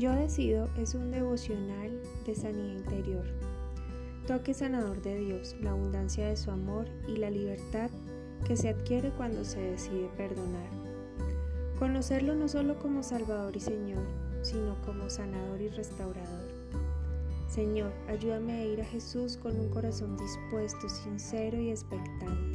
Yo decido es un devocional de sanidad interior. Toque sanador de Dios, la abundancia de su amor y la libertad que se adquiere cuando se decide perdonar. Conocerlo no solo como Salvador y Señor, sino como sanador y restaurador. Señor, ayúdame a ir a Jesús con un corazón dispuesto, sincero y expectante.